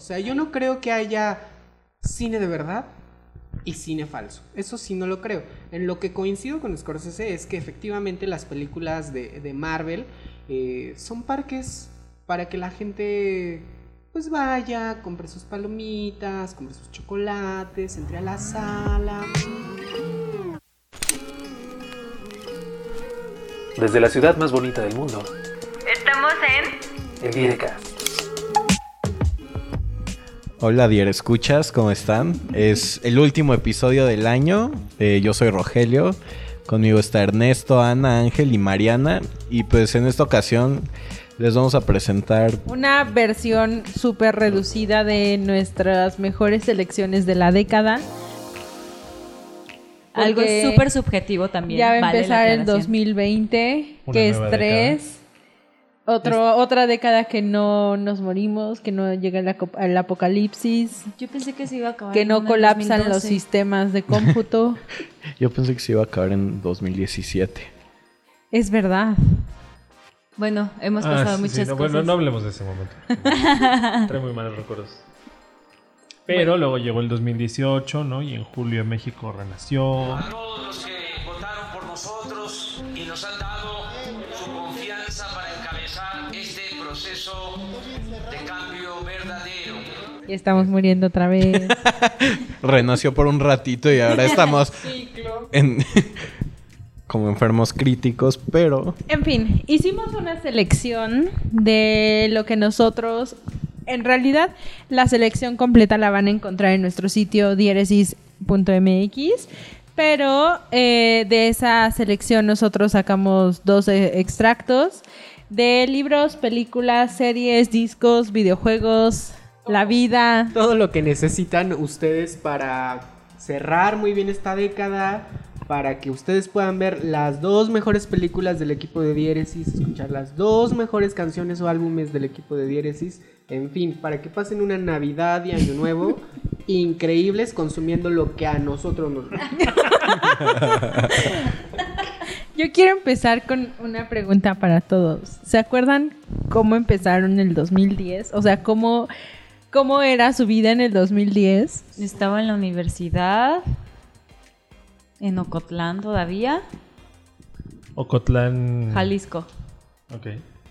O sea, yo no creo que haya cine de verdad y cine falso. Eso sí no lo creo. En lo que coincido con Scorsese es que efectivamente las películas de, de Marvel eh, son parques para que la gente pues vaya, compre sus palomitas, compre sus chocolates, entre a la sala. Desde la ciudad más bonita del mundo, Estamos en el Direcast. Hola Dier Escuchas, ¿cómo están? Es el último episodio del año. Eh, yo soy Rogelio. Conmigo está Ernesto, Ana, Ángel y Mariana. Y pues en esta ocasión les vamos a presentar Una versión súper reducida de nuestras mejores selecciones de la década. algo súper subjetivo también. Ya va a vale empezar el aclaración. 2020, Una que es tres. Otro, otra década que no nos morimos, que no llega el, el apocalipsis, Yo pensé que se iba a acabar. que no colapsan los 2012. sistemas de cómputo. Yo pensé que se iba a acabar en 2017. es verdad. Bueno, hemos Ah, pasado sí, muchas sí, no, cosas. Bueno, no hablemos de ese momento. Trae muy malos recuerdos. Pero luego llegó el 2018, ¿no? Y en julio México renació. Proceso de cambio verdadero. Y estamos muriendo otra vez. Renació por un ratito y ahora estamos en como enfermos críticos, pero En fin, hicimos una selección de lo que nosotros, en realidad, la selección completa la van a encontrar en nuestro sitio diéresis.mx, pero eh, de esa selección nosotros sacamos dos eh, extractos de libros, películas, series, discos, videojuegos, la vida. Todo lo que necesitan ustedes para cerrar muy bien esta década, para que ustedes puedan ver las dos mejores películas del equipo de Diéresis, escuchar las dos mejores canciones o álbumes del equipo de Diéresis, en fin, para que pasen una Navidad y Año Nuevo increíbles consumiendo lo que a nosotros nos gusta. Yo quiero empezar con una pregunta para todos. ¿Se acuerdan cómo empezaron el 2010? O sea, ¿cómo, cómo era su vida en el 2010? Estaba en la universidad. En Ocotlán todavía. Ocotlán. Jalisco. Ok.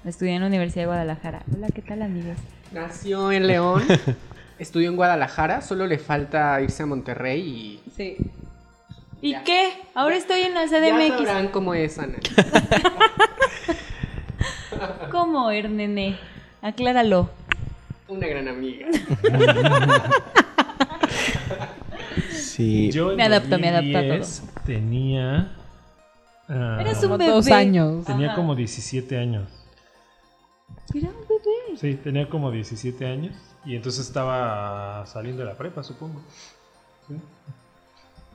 Estudié en la Universidad de Guadalajara. Hola, ¿qué tal, amigos? Nació en León, estudió en Guadalajara, solo le falta irse a Monterrey y... Sí. ¿Y Ya. qué? Ahora estoy en la Ya CDMX. sabrán cómo es, Ana. ¿Cómo, Ernene? Acláralo. Una gran amiga. sí. Yo en Me adapto, me adapto a 2010 Tenía. ah, Eres un bebé. dos años. Tenía Ajá. como 17 años. Era un bebé. Sí, tenía como 17 años. Y entonces estaba saliendo de la prepa, supongo. ¿Sí?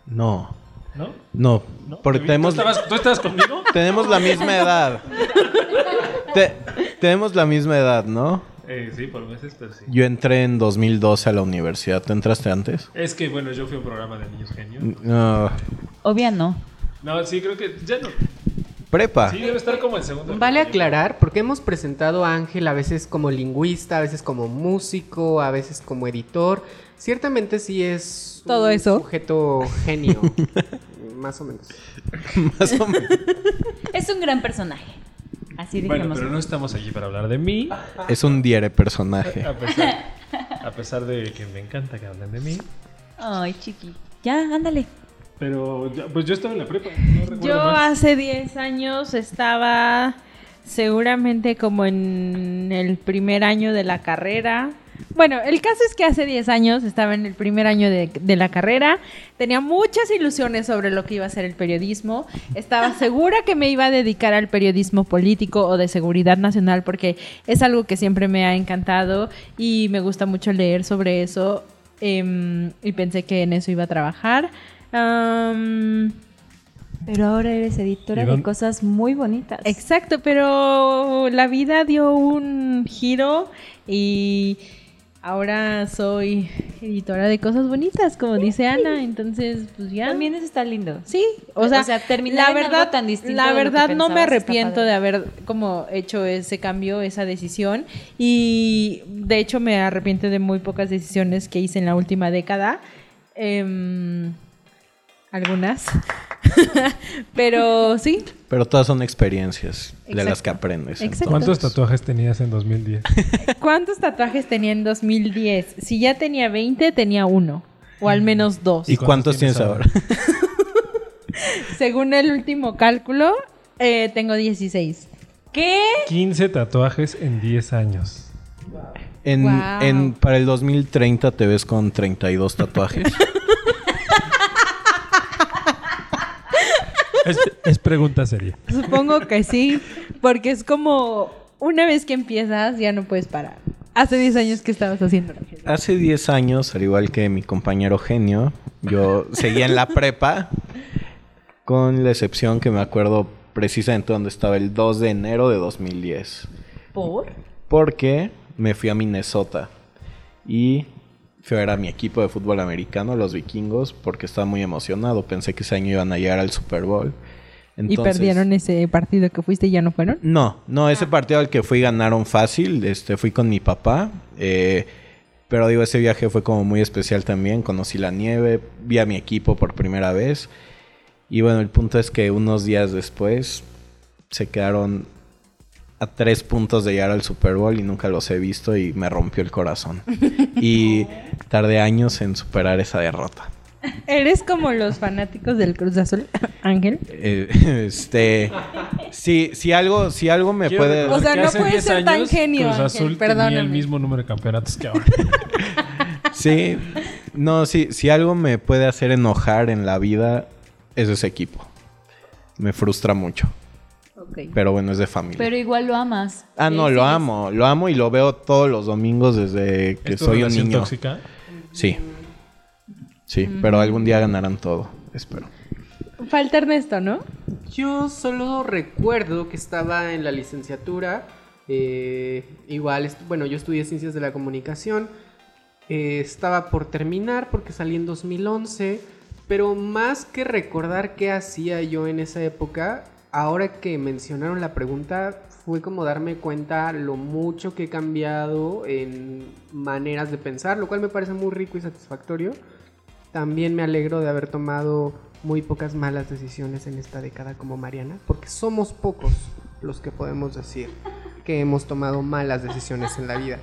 No, ¿No? no, ¿No? porque ¿Tú tenemos estabas, ¿Tú estabas conmigo? tenemos la misma edad. Te- tenemos la misma edad, ¿no? Eh, sí, por meses, pero sí. Yo entré en 2012 a la universidad. ¿Tú entraste antes? Es que, bueno, yo fui a un programa de niños genios. No. Obvia no. No, sí, creo que ya no. Prepa. Sí, debe estar como el segundo. Vale aclarar, porque hemos presentado a Ángel a veces como lingüista, a veces como músico, a veces como editor. Ciertamente sí es Todo un eso. sujeto genio, más o menos. Más o menos. Es un gran personaje. Así Bueno, dijimos. pero no estamos aquí para hablar de mí. Es un diere personaje. A pesar, a pesar de que me encanta que hablen de mí. Ay, chiqui. Ya, ándale. Pero, ya- pues yo estaba en la prepa. No recuerdo Yo más. hace 10 años estaba seguramente como en el primer año de la carrera. Bueno, el caso es que hace 10 años estaba en el primer año de, de la carrera, tenía muchas ilusiones sobre lo que iba a ser el periodismo, estaba segura que me iba a dedicar al periodismo político o de seguridad nacional porque es algo que siempre me ha encantado y me gusta mucho leer sobre eso em, y pensé que en eso iba a trabajar. Pero ahora eres editora ¿Y de cosas muy bonitas. Exacto, pero la vida dio un giro y Ahora soy editora de cosas bonitas, como dice Ana, entonces pues ya. También eso está lindo. Sí, o sea, O sea, la algo verdad, tan distinto la verdad no me arrepiento de haber como hecho ese cambio, esa decisión y de hecho me arrepiento de muy pocas decisiones que hice en la última década. Em, algunas. Pero sí, Pero todas son experiencias de las Exacto. que aprendes. Exacto. ¿Cuántos tatuajes tenías en 2010? ¿cuántos tatuajes tenía en 2010? Si ya tenía 20, tenía uno o al menos dos. ¿Y cuántos tienes ahora? Según el último cálculo, eh, tengo 16. ¿Qué? 15 tatuajes en 10 años. En, Wow. en- para el 2030 te ves con 32 tatuajes. Es, es pregunta seria. Supongo que sí, porque es como una vez que empiezas ya no puedes parar. Hace 10 años que estabas haciendo. Hace 10 años, al igual que mi compañero genio, yo seguía en la prepa, con la excepción que me acuerdo precisamente donde estaba el 2 de enero de 2010. ¿Por? Porque me fui a Minnesota y fui a ver a mi equipo de fútbol americano, los vikingos, porque estaba muy emocionado. Pensé que ese año iban a llegar al Super Bowl. y perdieron ese partido que fuiste y ya no fueron. No, no, ese partido al que fui ganaron fácil. Este, fui con mi papá. eh, pero digo, ese viaje fue como muy especial también. Conocí la nieve, vi a mi equipo por primera vez. Y bueno, el punto es que unos días después se quedaron a tres puntos de llegar al Super Bowl y nunca los he visto y me rompió el corazón. y tardé años en superar esa derrota. Eres como los fanáticos del Cruz Azul, Ángel. Eh, este, si, si algo, si algo me Quiero puede... O sea, no hace puede 10 ser tan años, genio, Cruz Ángel, Azul tenía el mismo número de campeonatos que ahora. Sí, no, sí, si algo me puede hacer enojar en la vida es ese equipo. Me frustra mucho, pero bueno, es de familia. Pero igual lo amas. ah, no, lo amo, lo amo y lo veo todos los domingos desde que ¿Es tu soy un relación niño. tóxica? Sí. Sí, pero algún día ganarán todo, espero. Falta Ernesto, ¿no? Yo solo recuerdo que estaba en la licenciatura. eh, igual, est- bueno, yo estudié ciencias de la comunicación. eh, estaba por terminar porque salí en 2011. Pero más que recordar qué hacía yo en esa época, ahora que mencionaron la pregunta, fue como darme cuenta lo mucho que he cambiado en maneras de pensar, lo cual me parece muy rico y satisfactorio. También me alegro de haber tomado muy pocas malas decisiones en esta década como Mariana, porque somos pocos los que podemos decir que hemos tomado malas decisiones en la vida.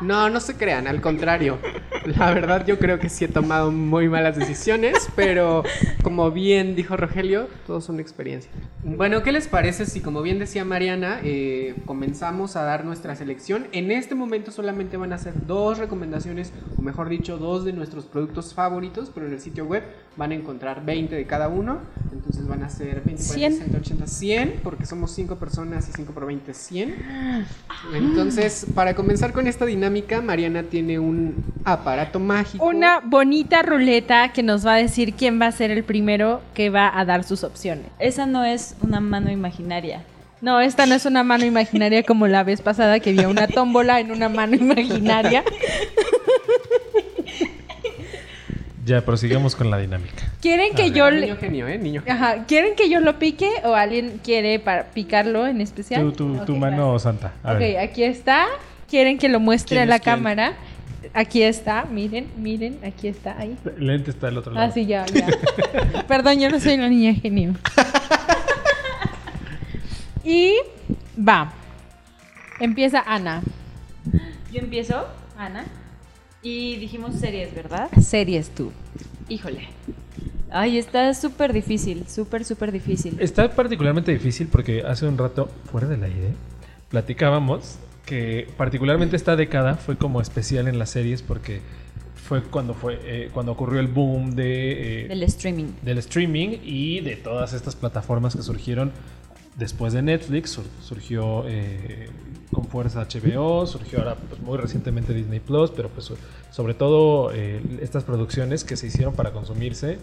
No, no se crean, al contrario. La verdad yo creo que sí he tomado muy malas decisiones, pero como bien dijo Rogelio, todo es una experiencia. Bueno, ¿qué les parece si como bien decía Mariana, eh, comenzamos a dar nuestra selección? En este momento solamente van a ser dos recomendaciones, o mejor dicho, dos de nuestros productos favoritos, pero en el sitio web van a encontrar 20 de cada uno. Entonces van a ser 20, 40, 100. 60, 80, 100, porque somos 5 personas y 5 por 20, 100. Entonces, para comenzar con esta dinámica, Mariana tiene un aparato mágico. Una bonita ruleta que nos va a decir quién va a ser el primero que va a dar sus opciones. Esa no es una mano imaginaria. No, esta no es una mano imaginaria como la vez pasada que había una tómbola en una mano imaginaria. Ya, prosigamos con la dinámica. ¿Quieren que A yo Niño genio, ¿eh? Niño genio. Ajá, ¿quieren que yo lo pique o alguien quiere para picarlo en especial? Tu, tu, tu mano santa. A Ok, ver. aquí está. ¿Quieren que lo muestre a ¿Quién la quién? cámara? Aquí está, miren, miren, aquí está, ahí. El lente está del otro lado. Ah, sí, ya, ya. Perdón, yo no soy la niña genio. y va. Empieza Ana. Yo empiezo, Ana. Y dijimos series, ¿verdad? Series tú. Híjole. Ay, está súper difícil, súper, súper difícil. Está particularmente difícil porque hace un rato, fuera del aire, platicábamos que particularmente esta década fue como especial en las series porque fue cuando fue eh, cuando ocurrió el boom de, eh, Del streaming. del streaming y de todas estas plataformas que surgieron después de Netflix. Sur- surgió eh, con fuerza HBO, surgió ahora pues, muy recientemente Disney Plus, pero pues so- sobre todo eh, estas producciones que se hicieron para consumirse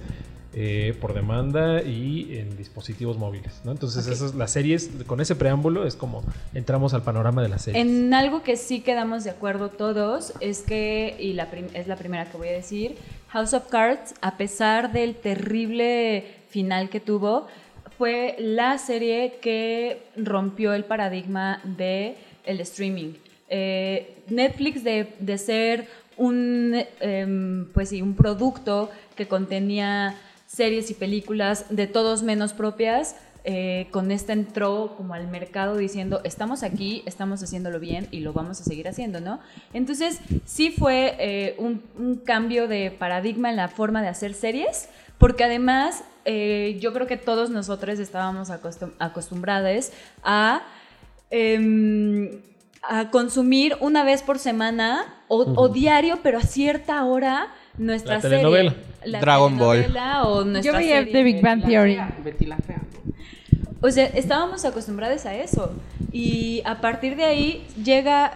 eh, por demanda y en dispositivos móviles, ¿no? Entonces, esas, las series, con ese preámbulo, es como entramos al panorama de las series. En algo que sí quedamos de acuerdo todos es que, y la es la primera que voy a decir, House of Cards, a pesar del terrible final que tuvo, fue la serie que rompió el paradigma de el streaming. Eh, Netflix de, de ser un, em, pues sí, un producto que contenía series y películas de todos menos propias, eh, con esta entró como al mercado diciendo, estamos aquí, estamos haciéndolo bien y lo vamos a seguir haciendo, ¿no? Entonces, sí fue eh, un, un cambio de paradigma en la forma de hacer series, porque además eh, yo creo que todos nosotros estábamos acostum- acostumbrados a... em, a consumir una vez por semana o, o diario, pero a cierta hora nuestra La telenovela. serie. La Dragon Ball. telenovela O nuestra Yo veía serie The Big Bang Theory. fea. Betty la fea. ¿no? O sea, estábamos acostumbrados a eso. Y a partir de ahí llega,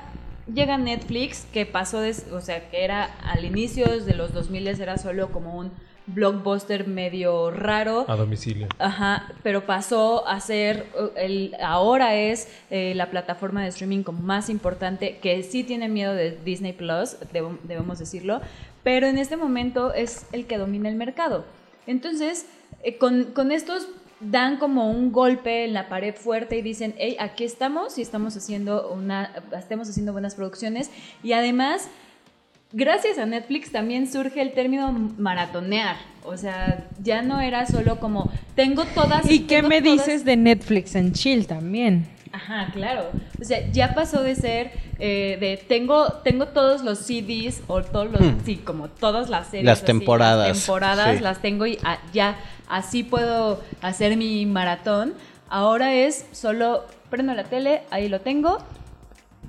llega Netflix, que pasó de, o sea, que era al inicio de los 2000 era solo como un blockbuster medio raro. A domicilio. Ajá, pero pasó a ser, uh, el, ahora es eh, la plataforma de streaming como más importante, que sí tiene miedo de Disney Plus, debemos decirlo, pero en este momento es el que domina el mercado. Entonces, eh, con, con estos dan como un golpe en la pared fuerte y dicen, hey, aquí estamos y estamos haciendo una, estamos haciendo buenas producciones y además gracias a Netflix también surge el término maratonear. O sea, ya no era solo como tengo todas. ¿Y qué me todas- dices de Netflix en Chill también? Ajá, claro. O sea, ya pasó de ser eh, de tengo tengo todos los CDs o todos los Hmm. sí como todas las series Las así, temporadas, las temporadas sí. las tengo y ya así puedo hacer mi maratón. Ahora es solo prendo la tele, ahí lo tengo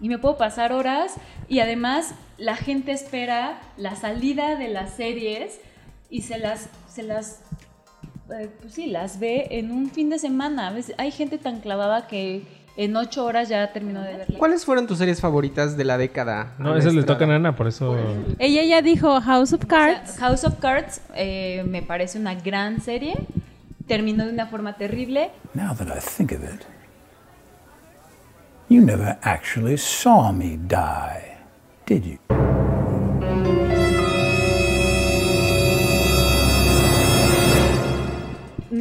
y me puedo pasar horas y además la gente espera la salida de las series y se las se las eh, pues sí las ve en un fin de semana a veces hay gente tan clavada que en ocho horas ya terminó de verla ¿Cuáles fueron tus series favoritas de la década? No, esas le tocan a Ana, por eso. Ella ya dijo House of O sea, Cards. House of Cards eh, me parece una gran serie terminó de una forma terrible Now that I think of it, you never actually saw me die, did you?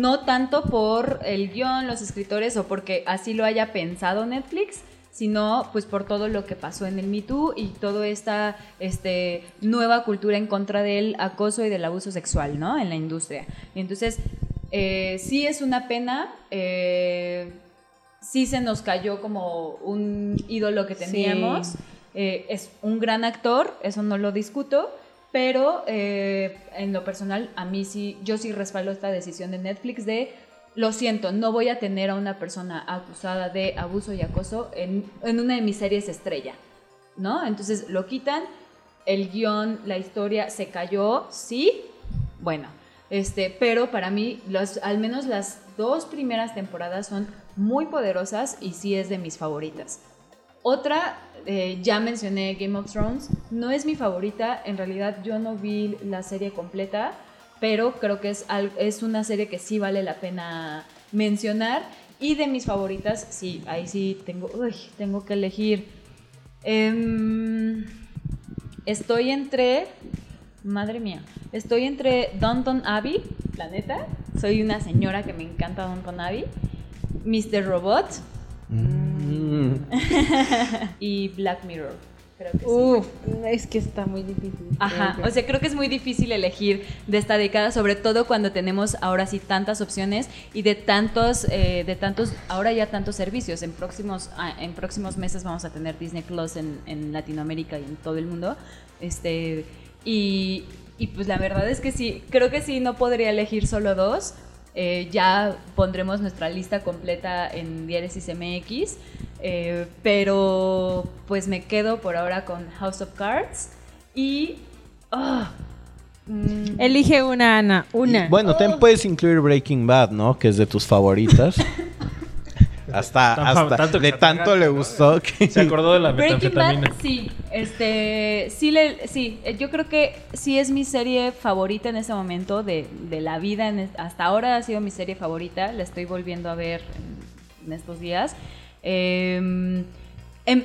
no tanto por el guion, los escritores o porque así lo haya pensado Netflix, sino pues por todo lo que pasó en el Me Too y toda esta este, nueva cultura en contra del acoso y del abuso sexual, ¿no? En la industria. Y entonces, eh, sí es una pena, eh, sí se nos cayó como un ídolo que teníamos. Sí. Eh, es un gran actor, eso no lo discuto, pero eh, en lo personal, a mí sí, yo sí respaldo esta decisión de Netflix de, lo siento, no voy a tener a una persona acusada de abuso y acoso en, en una de mis series estrella, ¿no? Entonces lo quitan, el guion, la historia se cayó, sí, bueno, este, pero para mí, los, al menos las dos primeras temporadas son muy poderosas y sí es de mis favoritas. Otra, eh, ya mencioné Game of Thrones, no es mi favorita, en realidad yo no vi la serie completa, pero creo que es, es una serie que sí vale la pena mencionar. Y de mis favoritas, sí, ahí sí tengo, uy, tengo que elegir. Em, estoy entre, madre mía, estoy entre Downton Abbey, la neta, soy una señora que me encanta Downton Abbey, Mr. Robot Mm. Y Black Mirror. Creo que sí. Uf, es que está muy difícil. Ajá, o sea, creo que es muy difícil elegir de esta década, sobre todo cuando tenemos ahora sí tantas opciones y de tantos, eh, de tantos, ahora ya tantos servicios. En próximos, ah, en próximos meses vamos a tener Disney Plus en, en Latinoamérica y en todo el mundo. Este, y, y pues la verdad es que sí, creo que sí, no podría elegir solo dos. Eh, ya pondremos nuestra lista completa en Diéresis MX. eh, pero pues me quedo por ahora con House of Cards y. ah, mm, Elige una, Ana. Una. Bueno, también puedes incluir Breaking Bad, ¿no? Que es de tus favoritas. Hasta, Tan- hasta tanto que de tanto le gustó que... Se acordó de la Breaking Bad, metanfetamina. sí, este, sí, le, sí, yo creo que sí es mi serie favorita en este momento de, de la vida, en hasta ahora ha sido mi serie favorita, la estoy volviendo a ver en, en estos días. Eh, em-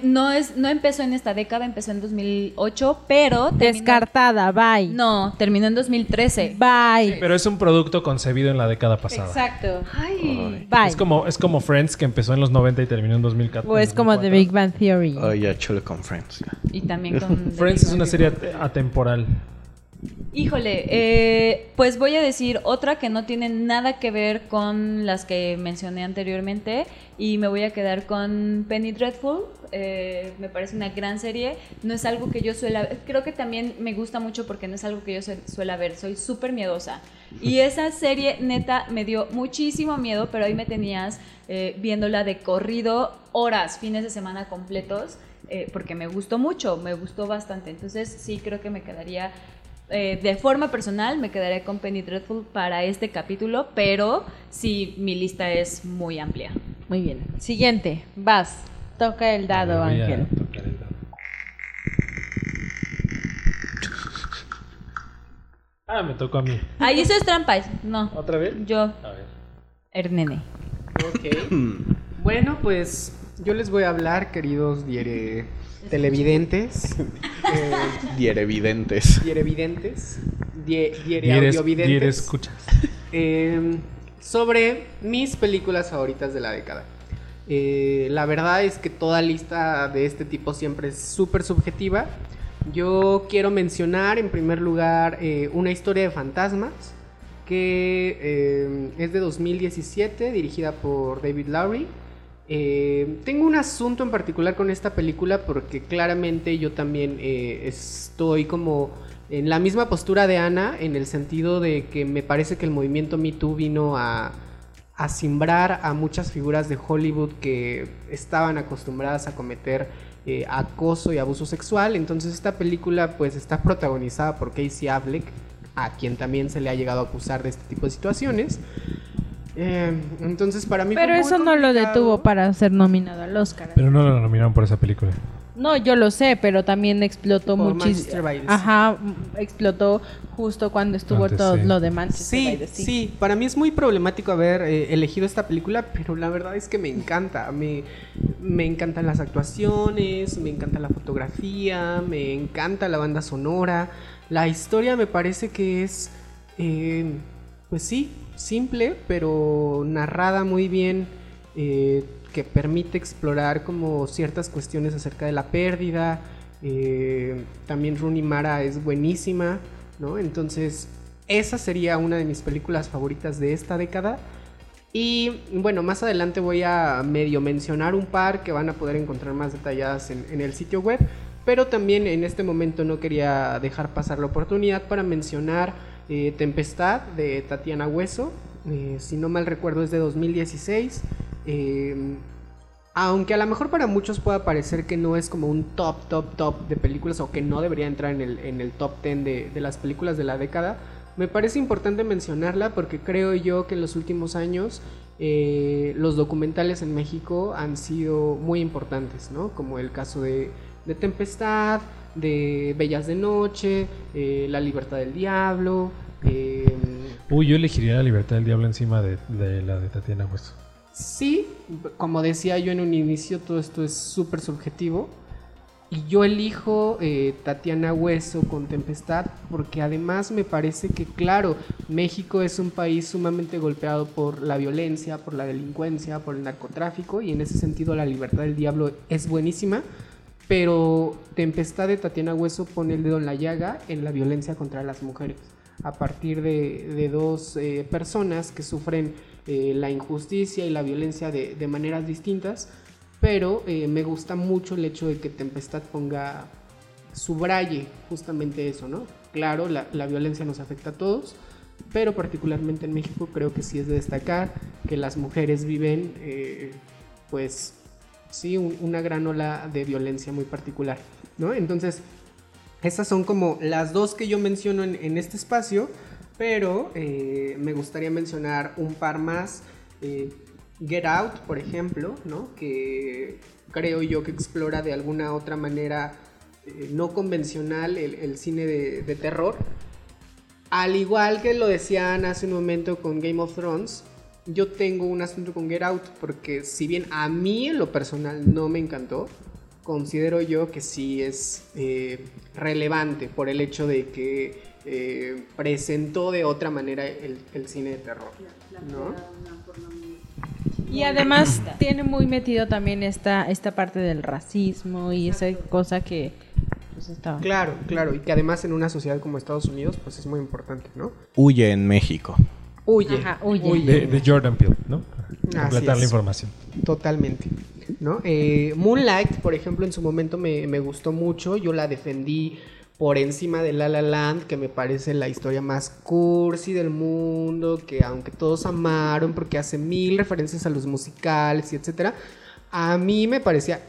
no, es, no empezó en esta década, empezó en 2008, pero... terminó- Descartada, bye. No, terminó en 2013. Bye. Pero es un producto concebido en la década pasada. Exacto. Ay, Bye. Es como, es como Friends que empezó en los 90 y terminó en 2014. o es como The Big Bang Theory. Oh, ya, chulo con Friends. ya. y también con... The Friends Big es una serie at- atemporal. Híjole, eh, pues voy a decir otra que no tiene nada que ver con las que mencioné anteriormente y me voy a quedar con Penny Dreadful. Eh, me parece una gran serie. No es algo que yo suela Creo que también me gusta mucho porque no es algo que yo su- suela ver. Soy súper miedosa. Y esa serie neta me dio muchísimo miedo, pero ahí me tenías eh, viéndola de corrido horas, fines de semana completos. porque me gustó mucho, me gustó bastante. Entonces sí creo que me quedaría eh, de forma personal me quedaré con Penny Dreadful para este capítulo, pero sí, mi lista es muy amplia. Muy bien. Siguiente. Vas. Toca el dado, Voy a Ángel. tocar el dado. Ah, me tocó a mí. Ahí eso es trampa. No, ¿Otra vez? yo, A ver. Ernene. Ok. bueno, pues yo les voy a hablar, queridos diere televidentes, eh, Dierevidentes. dierevidentes, die- diere escuchas. eh, sobre mis películas favoritas de la década. Eh, la verdad es que toda lista de este tipo siempre es súper subjetiva. Yo quiero mencionar en primer lugar eh, una historia de fantasmas que eh, es de 2017, dirigida por David Lowry. Eh, tengo un asunto en particular con esta película porque claramente yo también eh, estoy como en la misma postura de Ana en el sentido de que me parece que el movimiento Me Too vino a, a simbrar a muchas figuras de Hollywood que estaban acostumbradas a cometer eh, acoso y abuso sexual. Entonces esta película pues está protagonizada por Casey Affleck, a quien también se le ha llegado a acusar de este tipo de situaciones. Eh, entonces para mí... Pero eso no lo detuvo para ser nominado al Oscar. Pero no lo nominaron por esa película. No, yo lo sé, pero también explotó muchísimo. Ajá, explotó justo cuando estuvo Antes, todo sí. lo de Manchester Sí, Sea. sí, para mí es muy problemático haber eh, elegido esta película, pero la verdad es que me encanta. Me, me encantan las actuaciones, me encanta la fotografía, me encanta la banda sonora. La historia me parece que es, eh, pues sí, simple, pero narrada muy bien, eh, que permite explorar como ciertas cuestiones acerca de la pérdida. eh, también Rooney Mara es buenísima, ¿no? Entonces, esa sería una de mis películas favoritas de esta década. Y bueno, más adelante voy a medio mencionar un par que van a poder encontrar más detalladas en, en el sitio web. Pero también en este momento no quería dejar pasar la oportunidad para mencionar eh, Tempestad de Tatiana Hueso. Eh, si no mal recuerdo es de 2016. Eh, aunque a lo mejor para muchos pueda parecer que no es como un top, top, top de películas o que no debería entrar en el, en el top 10 de, de las películas de la década, me parece importante mencionarla porque creo yo que en los últimos años los documentales en México han sido muy importantes, ¿no? Como el caso de, de Tempestad, de Bellas de Noche, eh, La Libertad del Diablo. eh, Uy, yo elegiría La Libertad del Diablo encima de, de la de Tatiana Hueso. Sí, como decía yo en un inicio, todo esto es súper subjetivo. Y yo elijo eh, Tatiana Hueso con Tempestad porque además me parece que, claro, México es un país sumamente golpeado por la violencia, por la delincuencia, por el narcotráfico y en ese sentido La Libertad del Diablo es buenísima. Pero Tempestad de Tatiana Hueso pone el dedo en la llaga en la violencia contra las mujeres. A partir de, dos eh, personas que sufren eh, la injusticia y la violencia de, maneras distintas. Pero eh, me gusta mucho el hecho de que Tempestad ponga, subraye justamente eso, ¿no? Claro, la, violencia nos afecta a todos, pero particularmente en México creo que sí es de destacar que las mujeres viven, pues, sí, un- una gran ola de violencia muy particular, ¿no? Entonces, esas son como las dos que yo menciono en, este espacio, pero eh, me gustaría mencionar un par más. eh, Get Out, por ejemplo, ¿no? Que creo yo que explora de alguna otra manera eh, no convencional el, el cine de, de terror. Al igual que lo decían hace un momento con Game of Thrones, yo tengo un asunto con Get Out, porque si bien a mí en lo personal no me encantó, considero yo que sí es eh, relevante por el hecho de que eh, presentó de otra manera el, el cine de terror. ¿no? Y además tiene muy metido también esta, esta parte del racismo y esa cosa que pues estaba. Claro, claro, y que además en una sociedad como Estados Unidos pues es muy importante, ¿no? Huye en México. Huye, Ajá, huye. De, de Jordan Peele, ¿no? Para completar la información. Totalmente. ¿no? Eh, Moonlight, por ejemplo, en su momento me, me gustó mucho. Yo la defendí por encima de La La Land, que me parece la historia más cursi del mundo, que aunque todos amaron porque hace mil referencias a los musicales y etcétera, a mí me parecía.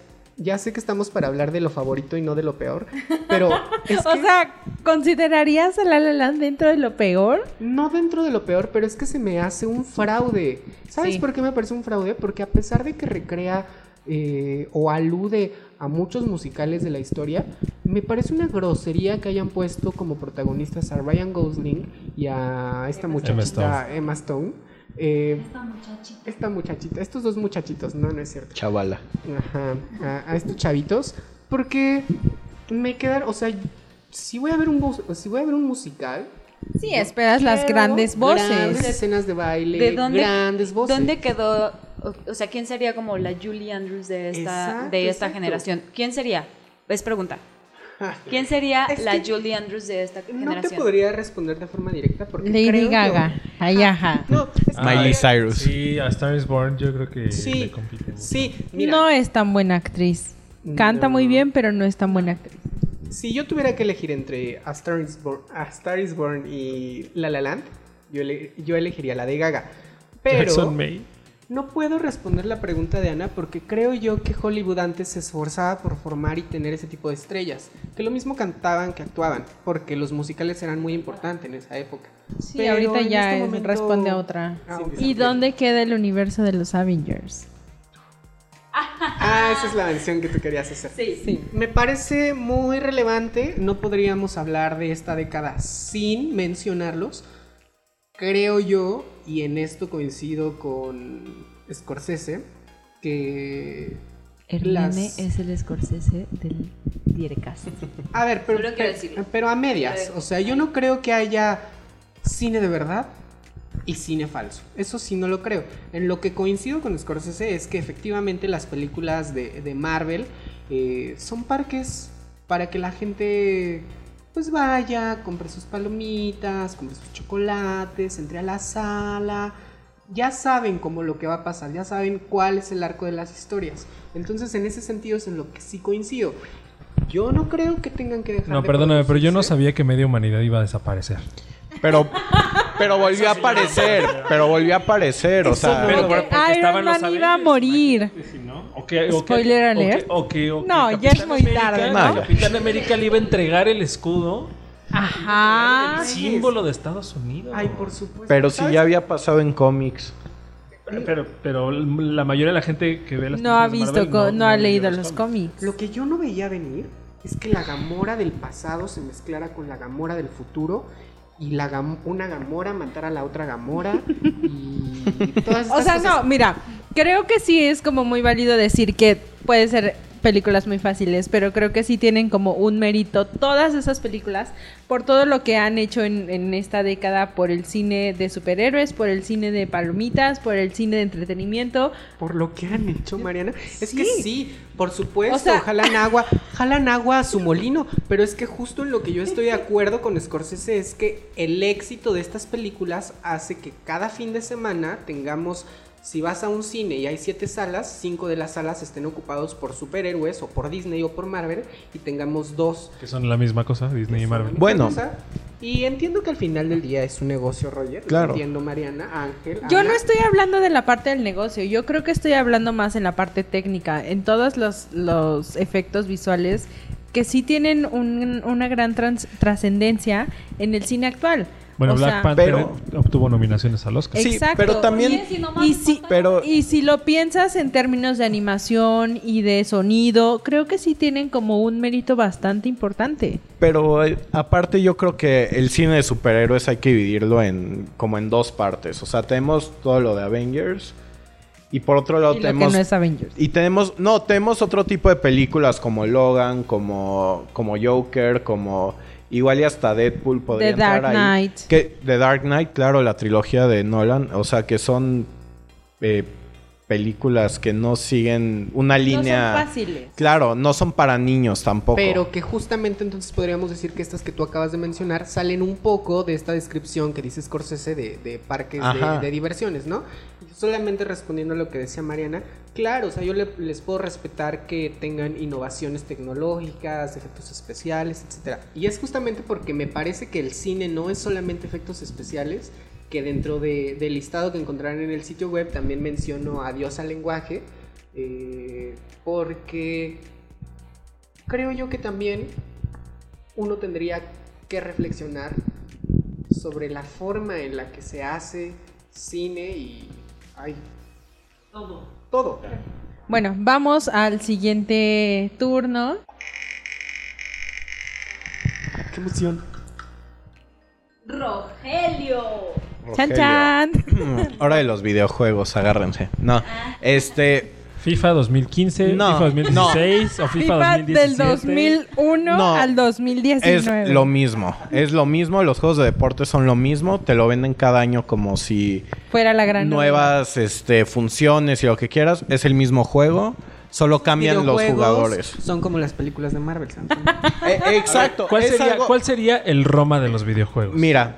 Ya sé que estamos para hablar de lo favorito y no de lo peor, pero es O que- sea, ¿considerarías a La La Land dentro de lo peor? no dentro de lo peor, pero es que se me hace un fraude. ¿Sabes Sí. por qué me parece un fraude? Porque a pesar de que recrea eh, o alude a muchos musicales de la historia, me parece una grosería que hayan puesto como protagonistas a Ryan Gosling y a esta muchachita Emma Stone. Eh, esta muchachita, estos dos muchachitos, no, no es cierto. Chavala. Ajá, a, a estos chavitos, porque me quedan, o sea, si voy a ver un, si voy a ver un musical, Sí, esperas las grandes voces. Grandes escenas de baile, ¿De dónde, grandes voces. ¿Dónde quedó? O, o sea, ¿quién sería como la Julie Andrews de esta, Exacto, de esta exacto. generación? ¿Quién sería? Es pregunta. ¿Quién sería Es la que Julie Andrews de esta No te generación? podría responder de forma directa porque Lady creo Gaga. Ay, ajá. No, es que- Miley Cyrus. Sí, a Star is Born yo creo que Sí, le compite. mucho. sí, mira, No es tan buena actriz. Canta No. muy bien, pero no es tan buena actriz. si yo tuviera que elegir entre A Star is Born, A Star is Born y La La Land, yo, ele- yo elegiría la de Gaga. Pero Jackson May. No puedo responder la pregunta de Ana porque creo yo que Hollywood antes se esforzaba por formar y tener ese tipo de estrellas, que lo mismo cantaban que actuaban, porque los musicales eran muy importantes en esa época. Sí, Pero ahorita ya este momento- responde a otra. Ah. ¿Y dónde queda el universo de los Avengers? Ah, esa es la mención que tú querías hacer. Sí. Me parece muy relevante. No podríamos hablar de esta década sin mencionarlos. Creo yo, y en esto coincido con Scorsese, que. Hermione las- es el Scorsese del Dierecast. A ver, pero, pero a medias. O sea, yo no creo que haya cine de verdad y cine falso. Eso sí no lo creo. En lo que coincido con Scorsese es que efectivamente las películas de, de Marvel eh, son parques para que la gente pues vaya, compre sus palomitas, compre sus chocolates, entre a la sala. Ya saben cómo lo que va a pasar, ya saben cuál es el arco de las historias. Entonces, en ese sentido es en lo que sí coincido. Yo no creo que tengan que dejar No, de perdóname, pero yo no sabía que media humanidad iba a desaparecer. Pero, pero volvió a aparecer. Pero volvió a aparecer. O sea, Pero Porque Iron los Man iba a morir. Si no, o que- o que- Spoiler alert. o que- o que No, ya es muy América- tarde, ¿no? Capitán América le iba a entregar el escudo, Ajá. el símbolo de Estados Unidos. Ay, por supuesto. pero si ¿Sabes? ya había pasado en cómics. Pero, pero la mayoría de la gente que ve las No ha visto, Marvel no ha leído los cómics. Lo que yo no veía venir es que la Gamora del pasado se mezclara con la Gamora del futuro y la Gam- una Gamora matara a la otra Gamora y todas O sea, cosas. no, mira, creo que sí es como muy válido decir que puede ser películas muy fáciles, pero creo que sí tienen como un mérito todas esas películas por todo lo que han hecho en, en esta década por el cine de superhéroes, por el cine de palomitas, por el cine de entretenimiento. Por lo que han hecho, Mariana. Es Sí. que sí, por supuesto, O sea- jalan agua, jalan agua a su molino, pero es que justo en lo que yo estoy de acuerdo con Scorsese es que el éxito de estas películas hace que cada fin de semana tengamos, si vas a un cine y hay siete salas, cinco de las salas estén ocupados por superhéroes o por Disney o por Marvel y tengamos dos Que son la misma cosa, Disney y Marvel. Bueno. cosa. Y entiendo que al final del día es un negocio, Roger. Claro. Entiendo, Mariana, Ángel. Yo Ana. no estoy hablando de la parte del negocio, yo creo que estoy hablando más en la parte técnica, en todos los, los efectos visuales que sí tienen un- una gran trans- trascendencia en el cine actual. Bueno, O Black sea- Panther Pero- obtuvo nominaciones al Oscar. Sí, Exacto. pero también- Y si, falta- pero- y si lo piensas en términos de animación y de sonido, creo que sí tienen como un mérito bastante importante. Pero eh, aparte yo creo que el cine de superhéroes hay que dividirlo en como en dos partes. O sea, tenemos todo lo de Avengers y por otro lado Y lo que tenemos no es Avengers. y tenemos no tenemos otro tipo de películas como Logan, como como Joker, como igual y hasta Deadpool podría The entrar Dark ahí. Knight. Que The Dark Knight, claro, la trilogía de Nolan, o sea, que son eh, películas que no siguen una línea No son fáciles. Claro, no son para niños tampoco. Pero que justamente entonces podríamos decir que estas que tú acabas de mencionar salen un poco de esta descripción que dice Scorsese de, de parques de, diversiones, ¿no? Solamente respondiendo a lo que decía Mariana, claro, o sea, yo le- les puedo respetar que tengan innovaciones tecnológicas, efectos especiales, etcétera. Y es justamente porque me parece que el cine no es solamente efectos especiales, que dentro de- del listado que encontrarán en el sitio web también menciono Adiós al lenguaje, eh, porque creo yo que también uno tendría que reflexionar sobre la forma en la que se hace cine y ay, todo. Todo. Bueno, vamos al siguiente turno. Qué emoción. Rogelio. Chan chan. Hora de los videojuegos, agárrense. No, este, FIFA 2015, No, FIFA 2016 o FIFA, FIFA 2017. del 2001 No. al es 2019. lo mismo. Es lo mismo, los juegos de deporte son lo mismo. Te lo venden cada año como si Fuera la gran nuevas este, funciones y lo que quieras. Es el mismo juego, solo cambian los jugadores. Son como las películas de Marvel. Eh, exacto. ¿Cuál es sería, algo- ¿Cuál sería el Roma de los videojuegos? Mira,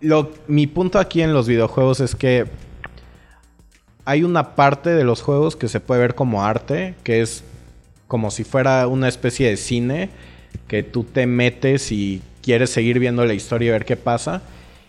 lo, mi punto aquí en los videojuegos es que hay una parte de los juegos que se puede ver como arte, que es como si fuera una especie de cine, que tú te metes y quieres seguir viendo la historia y ver qué pasa.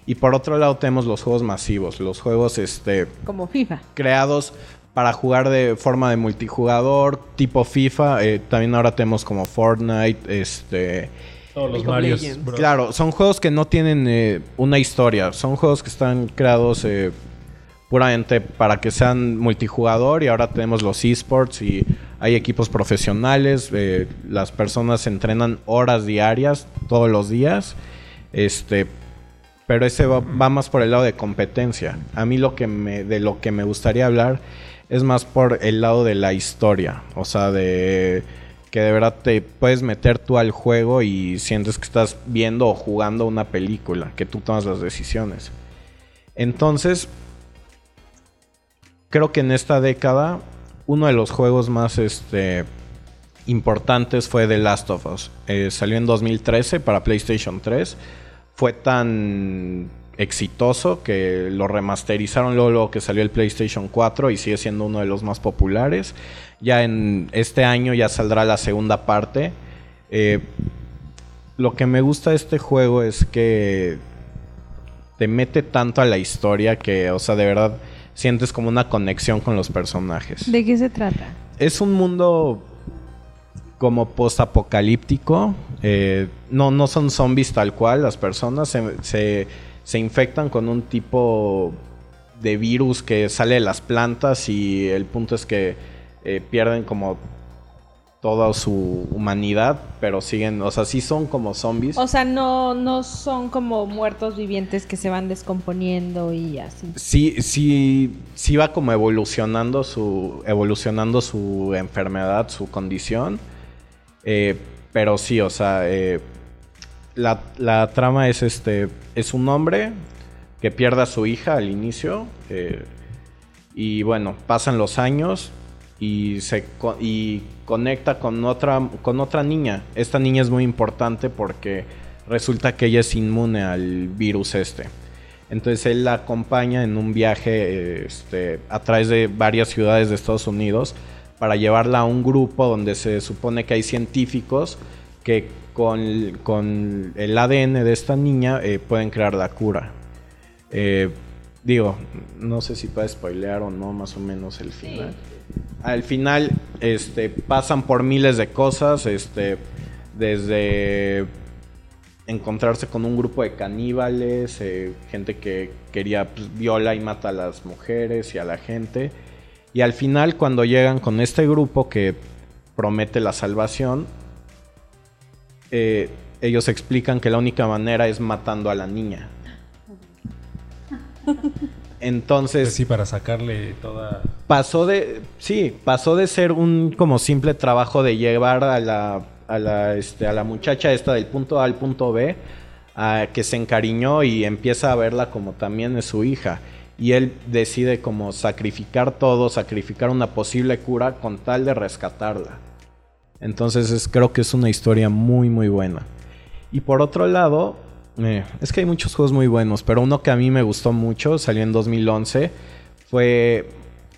Y por otro lado tenemos los juegos masivos, los juegos este, Como FIFA. creados para jugar de forma de multijugador, tipo FIFA. eh, también ahora tenemos como Fortnite, este... Todos los Marios. Claro, son juegos que no tienen eh, una historia. Son juegos que están creados eh, puramente para que sean multijugador y ahora tenemos los esports y hay equipos profesionales. eh, las personas entrenan horas diarias todos los días. Este, pero ese va, va más por el lado de competencia. A mí lo que me, de lo que me gustaría hablar es más por el lado de la historia. O sea, de que de verdad te puedes meter tú al juego y sientes que estás viendo o jugando una película, que tú tomas las decisiones. Entonces, creo que en esta década uno de los juegos más este, importantes fue The Last of Us. Eh, salió en 2013 para PlayStation 3. Fue tan exitoso que lo remasterizaron luego, luego que salió el PlayStation 4 y sigue siendo uno de los más populares. Ya en este año ya saldrá la segunda parte. Eh, lo que me gusta de este juego es que te mete tanto a la historia que, o sea, de verdad sientes como una conexión con los personajes. ¿De qué se trata? Es un mundo como post-apocalíptico. eh, no, no son zombies tal cual. Las personas se, se- se infectan con un tipo de virus que sale de las plantas y el punto es que eh, pierden como toda su humanidad, pero siguen, o sea, sí son como zombies. O sea, no, no son como muertos vivientes que se van descomponiendo y así. sí, sí, sí va como evolucionando su, evolucionando su enfermedad, su condición. Eh, pero sí, o sea, eh, la, la trama es este, es un hombre que pierde a su hija al inicio. eh, y bueno, pasan los años y se y conecta con otra con otra niña. Esta niña es muy importante porque resulta que ella es inmune al virus este. Entonces él la acompaña en un viaje este, a través de varias ciudades de Estados Unidos para llevarla a un grupo donde se supone que hay científicos que con, con el ADN de esta niña eh, pueden crear la cura. Eh, digo, no sé si puede spoilear o no, más o menos el final. Al final, este, pasan por miles de cosas, este, desde encontrarse con un grupo de caníbales, eh, gente que quería pues, viola y mata a las mujeres y a la gente. Y al final cuando llegan con este grupo que promete la salvación, eh, ellos explican que la única manera es matando a la niña. Entonces Pues sí, para sacarle toda... pasó de sí pasó de ser un como simple trabajo de llevar a la a la este a la muchacha esta del punto A al punto B a que se encariñó y empieza a verla como también es su hija. Y él decide como sacrificar todo sacrificar una posible cura con tal de rescatarla. Entonces es- creo que es una historia muy muy buena. Y por otro lado eh, es que hay muchos juegos muy buenos pero uno que a mí me gustó mucho salió en 2011 fue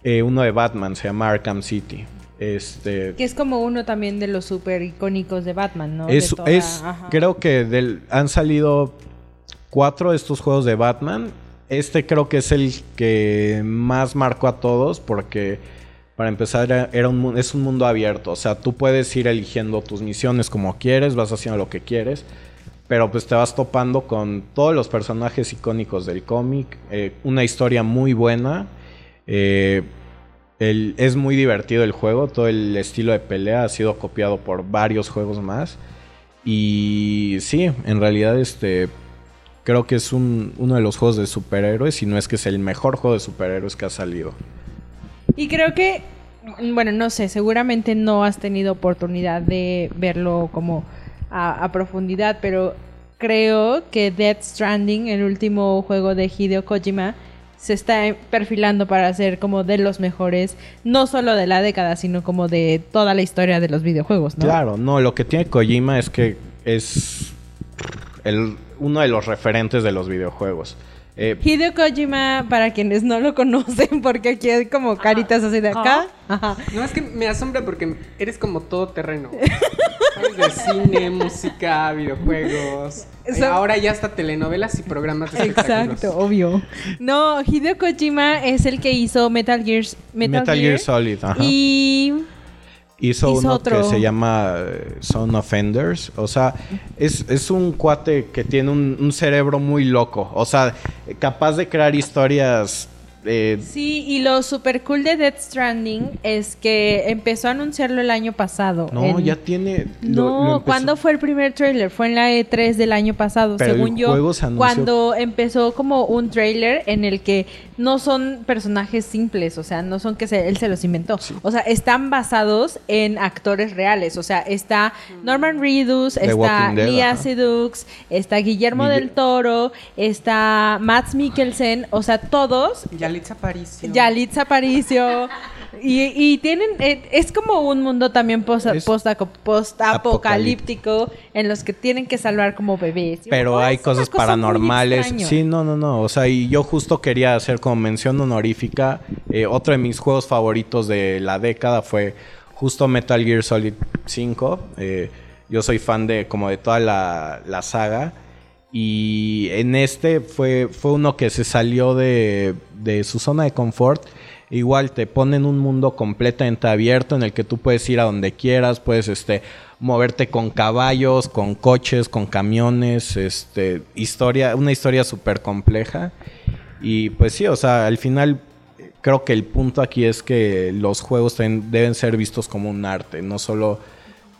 eh, uno de Batman, se llama Arkham City. Este Que es como uno también de los super icónicos de Batman, ¿no? De es, toda- es- creo que del, han salido cuatro de estos juegos de Batman. Este creo que es el que más marcó a todos porque para empezar era, era un, es un mundo abierto. O sea, tú puedes ir eligiendo tus misiones como quieres, vas haciendo lo que quieres. Pero pues te vas topando con todos los personajes icónicos del cómic. eh, una historia muy buena. eh, es muy divertido el juego. Todo el estilo de pelea ha sido copiado por varios juegos más. Y sí, en realidad este creo que es un- uno de los juegos de superhéroes. Y no es que es el mejor juego de superhéroes que ha salido. Y creo que, bueno, no sé, seguramente no has tenido oportunidad de verlo como a, a profundidad, pero creo que Death Stranding, el último juego de Hideo Kojima, se está perfilando para ser como de los mejores, no solo de la década, sino como de toda la historia de los videojuegos, ¿no? Claro, no, lo que tiene Kojima es que es el, uno de los referentes de los videojuegos. Eh, Hideo Kojima, para quienes no lo conocen, porque aquí hay como caritas así de acá. Ajá. No, es que me asombra porque eres como todo terreno. De cine, música, videojuegos. Ahora ya hasta telenovelas y programas de. Exacto, obvio. No, Hideo Kojima es el que hizo Metal Gear, Metal, Metal Gear Solid, ajá. Y hizo, hizo uno otro. que se llama eh, Son of Enders. O sea, es, es un cuate que tiene un, un cerebro muy loco. O sea, capaz de crear historias. Eh, sí, y lo super cool de Death Stranding es que empezó a anunciarlo el año pasado. no, en- ya tiene. lo- No, lo empezó- ¿cuándo fue el primer tráiler? Fue en la E3 del año pasado, Pero el según yo. juego se anunció- Cuando empezó como un tráiler en el que no son personajes simples, o sea, no son que se- él se los inventó. O sea, están basados en actores reales. O sea, está Norman Reedus, The está Lia. Sedux, está Guillermo Guille- del Toro, está Matt Mikkelsen, o sea, todos Yalitza Aparicio. Yalitza Aparicio. Y, y tienen, eh, es como un mundo también post, Es- post, apocalíptico en los que tienen que salvar como bebés. Pero hay cosas cosa paranormales. Sí, no, no, no. O sea, y yo justo quería hacer como mención honorífica. eh, otro de mis juegos favoritos de la década fue justo Metal Gear Solid 5. eh, yo soy fan de como de toda la, la saga. Y en este fue, fue uno que se salió de, de su zona de confort. Igual te ponen un mundo completamente abierto en el que tú puedes ir a donde quieras, puedes este, moverte con caballos, con coches, con camiones, este, historia, una historia súper compleja. Y pues sí, o sea, al final creo que el punto aquí es que los juegos deben ser vistos como un arte, no solo,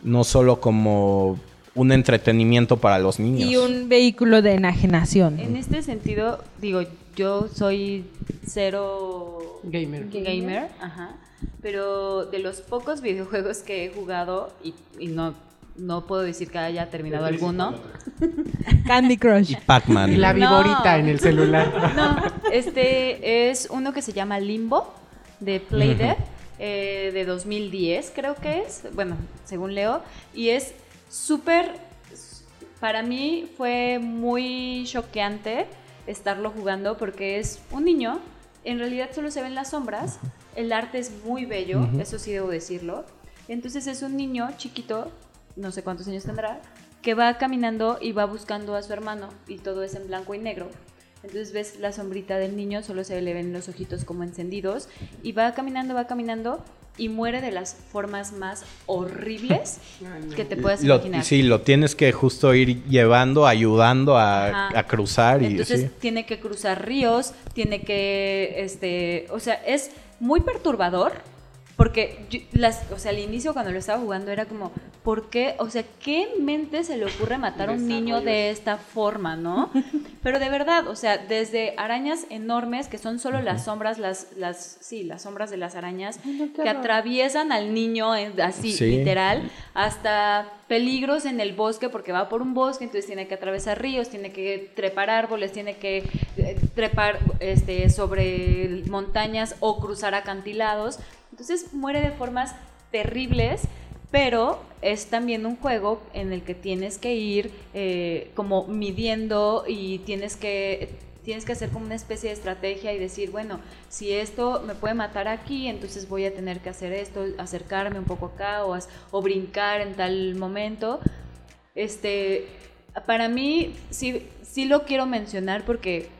no solo como un entretenimiento para los niños. Y un vehículo de enajenación. En este sentido, digo, yo soy cero Gamer. gamer, ajá, pero de los pocos videojuegos que he jugado y, y no no puedo decir que haya terminado alguno. Candy Crush. Pac-Man. Y la No. viborita en el celular. No, este es uno que se llama Limbo de Playdead eh, de 2010 creo que es, bueno, según leo, y es súper, para mí fue muy choqueante estarlo jugando porque es un niño, en realidad solo se ven las sombras, el arte es muy bello, eso sí debo decirlo, entonces es un niño chiquito, no sé cuántos años tendrá, que va caminando y va buscando a su hermano y todo es en blanco y negro. Entonces ves la sombrita del niño, solo se le ven los ojitos como encendidos y va caminando, va caminando y muere de las formas más horribles que te puedas Lo- imaginar. sí, lo tienes que justo ir llevando, ayudando a, a cruzar y Entonces sí. tiene que cruzar ríos, tiene que, este, o sea, es muy perturbador porque, yo- las, o sea, al inicio cuando lo estaba jugando era como, ¿por qué? O sea, ¿qué mente se le ocurre matar a un niño de esta forma, no? Pero de verdad, o sea, desde arañas enormes que son solo las sombras, las, las, sí, las sombras de las arañas que atraviesan al niño así, Sí. literal, hasta peligros en el bosque porque va por un bosque, entonces tiene que atravesar ríos, tiene que trepar árboles, tiene que eh, trepar este, sobre montañas o cruzar acantilados. Entonces muere de formas terribles, pero es también un juego en el que tienes que ir eh, como midiendo y tienes que tienes que hacer como una especie de estrategia y decir, bueno, si esto me puede matar aquí, entonces voy a tener que hacer esto, acercarme un poco acá o, o brincar en tal momento. Este, para mí sí, sí lo quiero mencionar porque,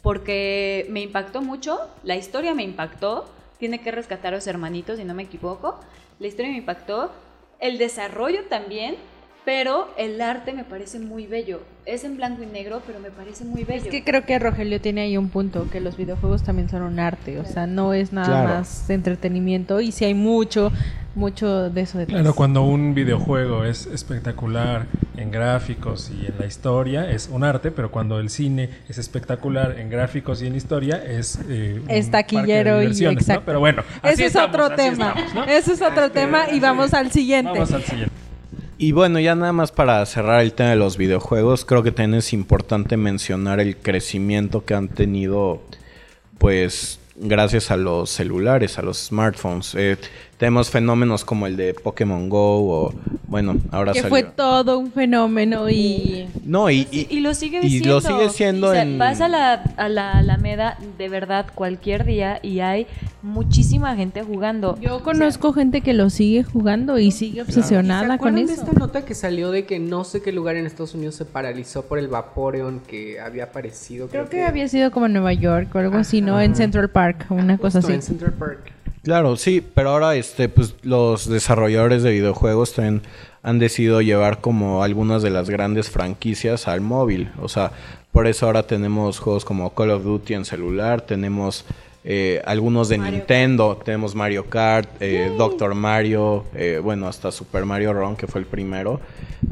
porque me impactó mucho, la historia me impactó, tiene que rescatar a los hermanitos, si no me equivoco, la historia me impactó, el desarrollo también, pero el arte me parece muy bello. Es en blanco y negro, pero me parece muy bello. Es que creo que Rogelio tiene ahí un punto, que los videojuegos también son un arte, o sea, no es nada Claro. más entretenimiento y si hay mucho, mucho de eso detrás. Claro, cuando un videojuego es espectacular en gráficos y en la historia, es un arte, pero cuando el cine es espectacular en gráficos y en historia, es eh, un Es taquillero y exacto. Pero bueno, así Ese es estamos, otro así tema. estamos, ¿no? Ese es otro tema y vamos al siguiente. Vamos al siguiente. Y bueno, ya nada más para cerrar el tema de los videojuegos, creo que también es importante mencionar el crecimiento que han tenido, pues, gracias a los celulares, a los smartphones. Eh, tenemos fenómenos como el de Pokémon Go o, bueno, ahora que salió. fue todo un fenómeno y No, y, y, Y lo sigue y siendo. lo sigue siendo O sea, en... Vas a la, a la Alameda de verdad cualquier día y hay muchísima gente jugando. yo conozco gente que lo sigue jugando y sigue ¿Se obsesionada con acuerdan de eso. esta nota que salió de que no sé qué lugar en Estados Unidos se paralizó por el Vaporeon que había aparecido? Creo que había sido como en Nueva York o algo así, ¿no? En Central Park, una cosa Justo así. en Central Park. Claro, sí, pero ahora este, pues los desarrolladores de videojuegos también han decidido llevar como algunas de las grandes franquicias al móvil. O sea, por eso ahora tenemos juegos como Call of Duty en celular, tenemos eh, algunos de Nintendo, tenemos Mario Kart, eh, Doctor Mario, eh, bueno, hasta Super Mario Run, que fue el primero.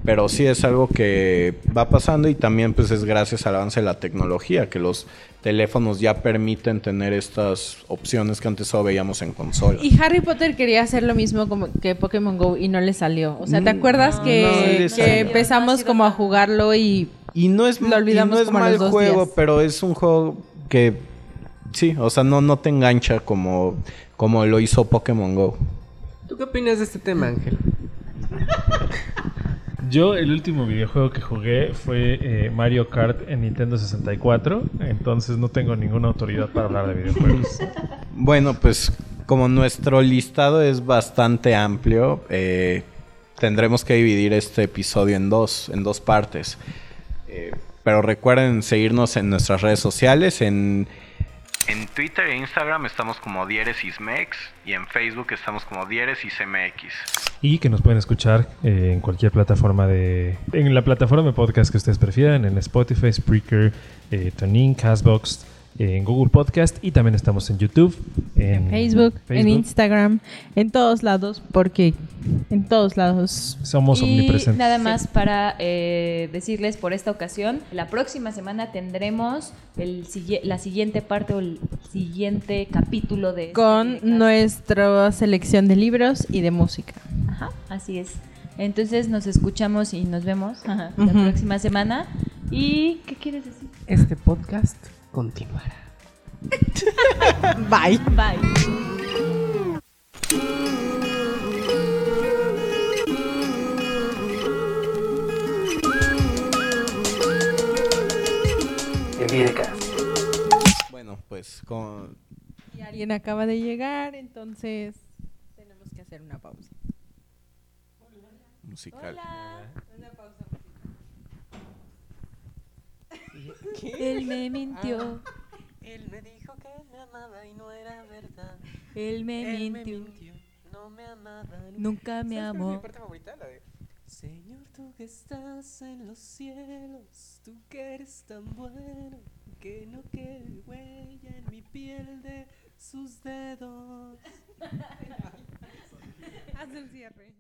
Pero sí es algo que va pasando y también pues es gracias al avance de la tecnología, que los teléfonos ya permiten tener estas opciones que antes solo veíamos en consola. Y Harry Potter quería hacer lo mismo como que Pokémon Go y no le salió. O sea, ¿te Mm, acuerdas no, que, no empezamos como a jugarlo y Y no es, Lo y olvidamos no es mal juego, días. pero es un juego que sí, o sea, no, no te engancha como, como lo hizo Pokémon Go. ¿Tú qué opinas de este tema, Ángel? Yo el último videojuego que jugué fue eh, Mario Kart en Nintendo 64, entonces no tengo ninguna autoridad para hablar de videojuegos. Bueno, pues como nuestro listado es bastante amplio, eh, tendremos que dividir este episodio en dos, en dos partes. Eh, pero recuerden seguirnos en nuestras redes sociales, en, en Twitter e Instagram estamos como Dieresismex y en Facebook estamos como Dieresismx. Y que nos pueden escuchar eh, en cualquier plataforma de... En la plataforma de podcast que ustedes prefieran, en Spotify, Spreaker, eh, TuneIn, Castbox, en Google Podcast y también estamos en YouTube, en Facebook, en Facebook. Instagram, en todos lados, porque en todos lados. Somos y omnipresentes. nada más para eh, decirles por esta ocasión, la próxima semana tendremos el, la siguiente parte o el siguiente capítulo de... este Con podcast. nuestra selección de libros y de música. Ajá, así es. Entonces nos escuchamos y nos vemos ajá, la próxima semana. ¿Y qué quieres decir? Este podcast continuará. Bye. Bye. Bueno, pues con... Y alguien acaba de llegar, entonces tenemos que hacer una pausa. musical. Él me mintió. Él me dijo que me amaba y no era verdad. Él me Él me mintió. no me amaba. Nunca me ¿Sabes cuál es amó. mi parte favorita? La de Señor, tú que estás en los cielos, tú que eres tan bueno, que no quede huella en mi piel de sus dedos. Haz el cierre.